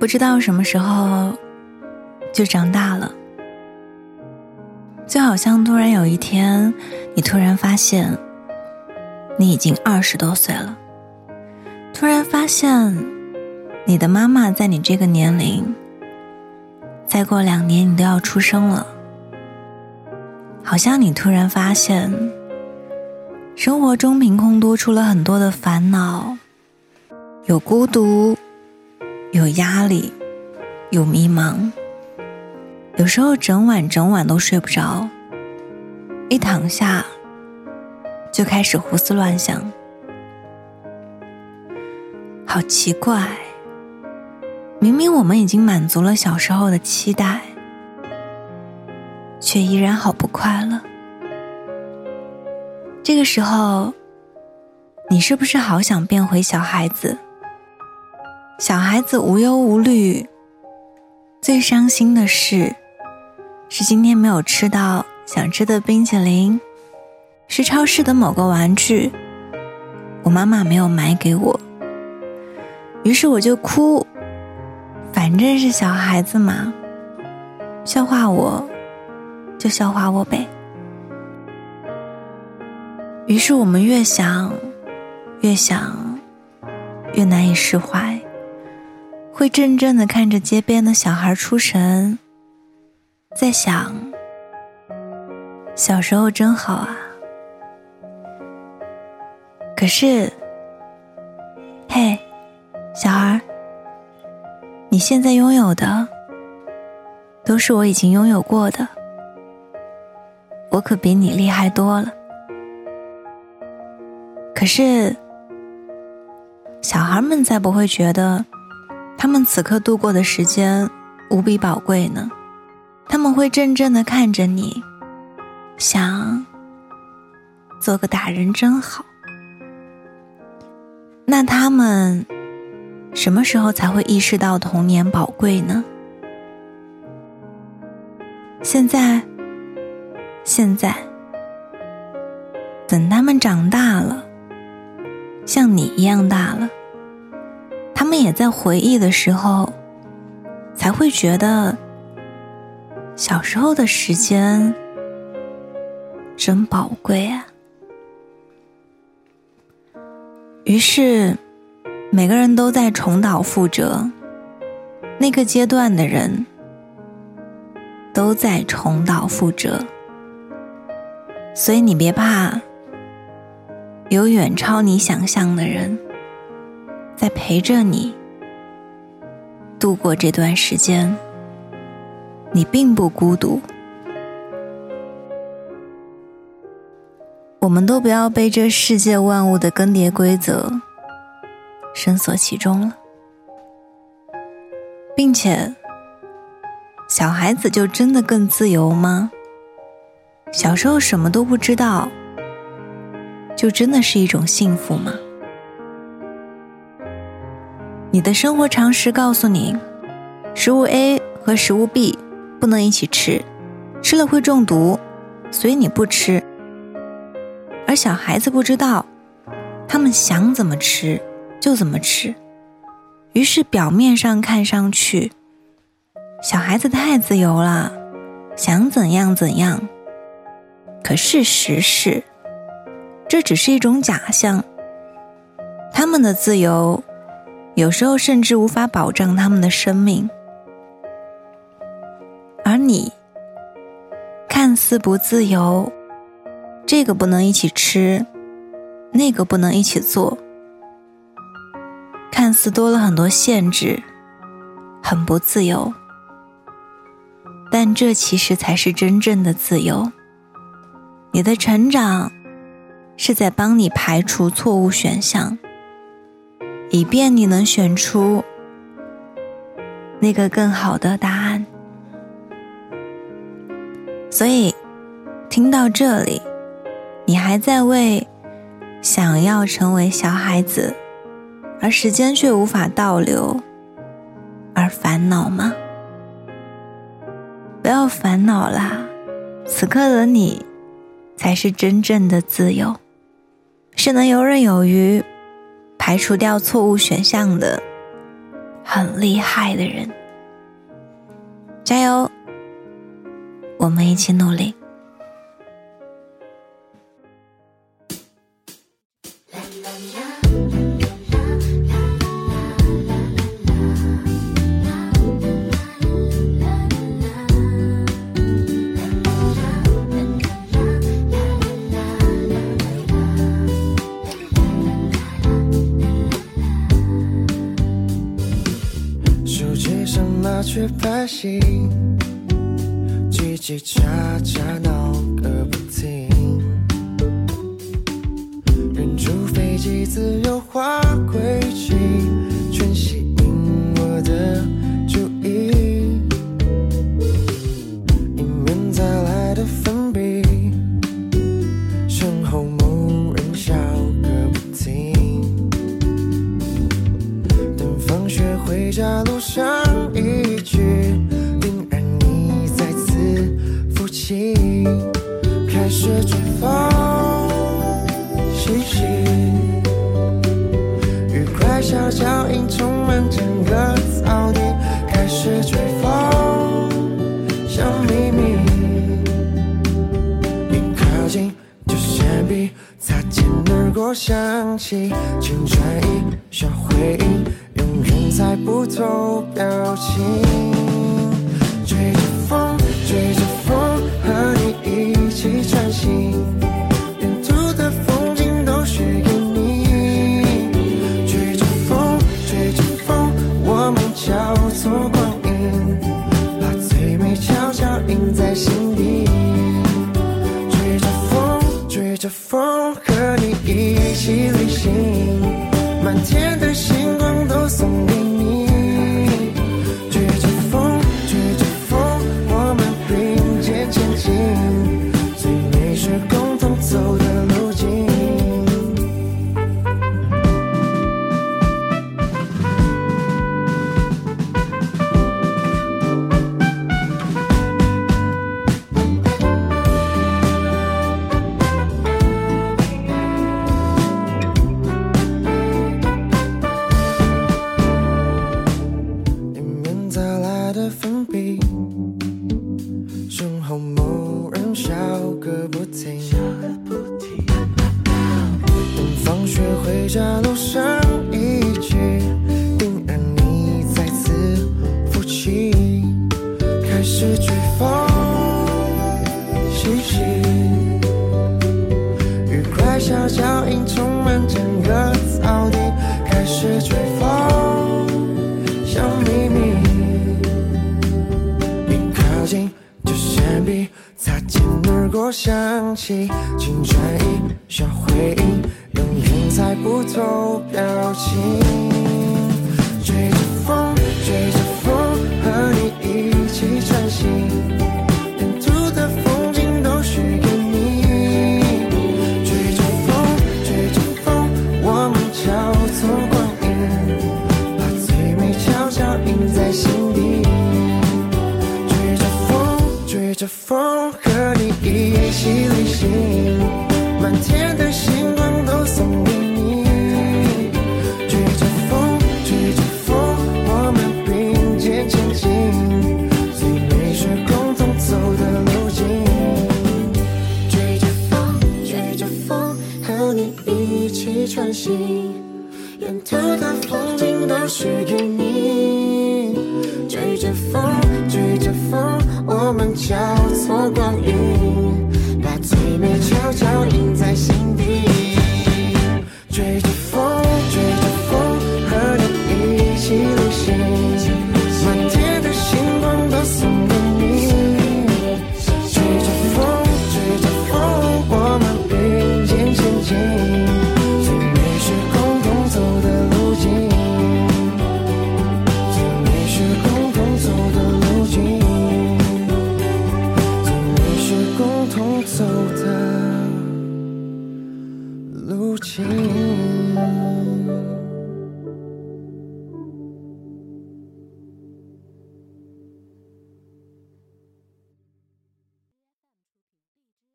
不知道什么时候就长大了，就好像突然有一天，你突然发现你已经二十多岁了，突然发现你的妈妈在你这个年龄，再过两年你都要出生了，好像你突然发现生活中凭空多出了很多的烦恼，有孤独。有压力，有迷茫，有时候整晚整晚都睡不着，一躺下就开始胡思乱想，好奇怪。明明我们已经满足了小时候的期待，却依然好不快乐。这个时候，你是不是好想变回小孩子？小孩子无忧无虑，最伤心的事是今天没有吃到想吃的冰淇淋，是超市的某个玩具，我妈妈没有买给我，于是我就哭，反正是小孩子嘛，笑话我，就笑话我呗。于是我们越想，越想，越难以释怀。会怔怔的看着街边的小孩出神，在想：小时候真好啊。可是，嘿，小孩，你现在拥有的，都是我已经拥有过的，我可比你厉害多了。可是，小孩们才不会觉得。他们此刻度过的时间无比宝贵呢，他们会怔怔的看着你，想做个大人真好。那他们什么时候才会意识到童年宝贵呢？现在，现在，等他们长大了，像你一样大了。也在回忆的时候，才会觉得小时候的时间真宝贵啊。于是，每个人都在重蹈覆辙，那个阶段的人都在重蹈覆辙。所以你别怕，有远超你想象的人。在陪着你度过这段时间，你并不孤独。我们都不要被这世界万物的更迭规则深锁其中了，并且，小孩子就真的更自由吗？小时候什么都不知道，就真的是一种幸福吗？你的生活常识告诉你，食物 A 和食物 B 不能一起吃，吃了会中毒，所以你不吃。而小孩子不知道，他们想怎么吃就怎么吃，于是表面上看上去，小孩子太自由了，想怎样怎样。可事实是，这只是一种假象，他们的自由。有时候甚至无法保障他们的生命，而你看似不自由，这个不能一起吃，那个不能一起做，看似多了很多限制，很不自由，但这其实才是真正的自由。你的成长是在帮你排除错误选项。以便你能选出那个更好的答案。所以，听到这里，你还在为想要成为小孩子，而时间却无法倒流而烦恼吗？不要烦恼啦，此刻的你才是真正的自由，是能游刃有余。排除掉错误选项的很厉害的人。加油，我们一起努力。心，叽叽喳喳闹个不停。人除飞机自由划轨迹，想起青春一小回应，永远猜不透表情。追着风，追着风，和你一起穿行，沿途的风景都是给你。追着风，追着风，我们交错光影，把最美悄悄印在心底。满天的星心就先避，擦肩而过想起青春一小回忆。猜不透表情，追着风，追着沿途的风景都是给你。追着风，追着风，我们交错光影，把最美悄悄印在心底。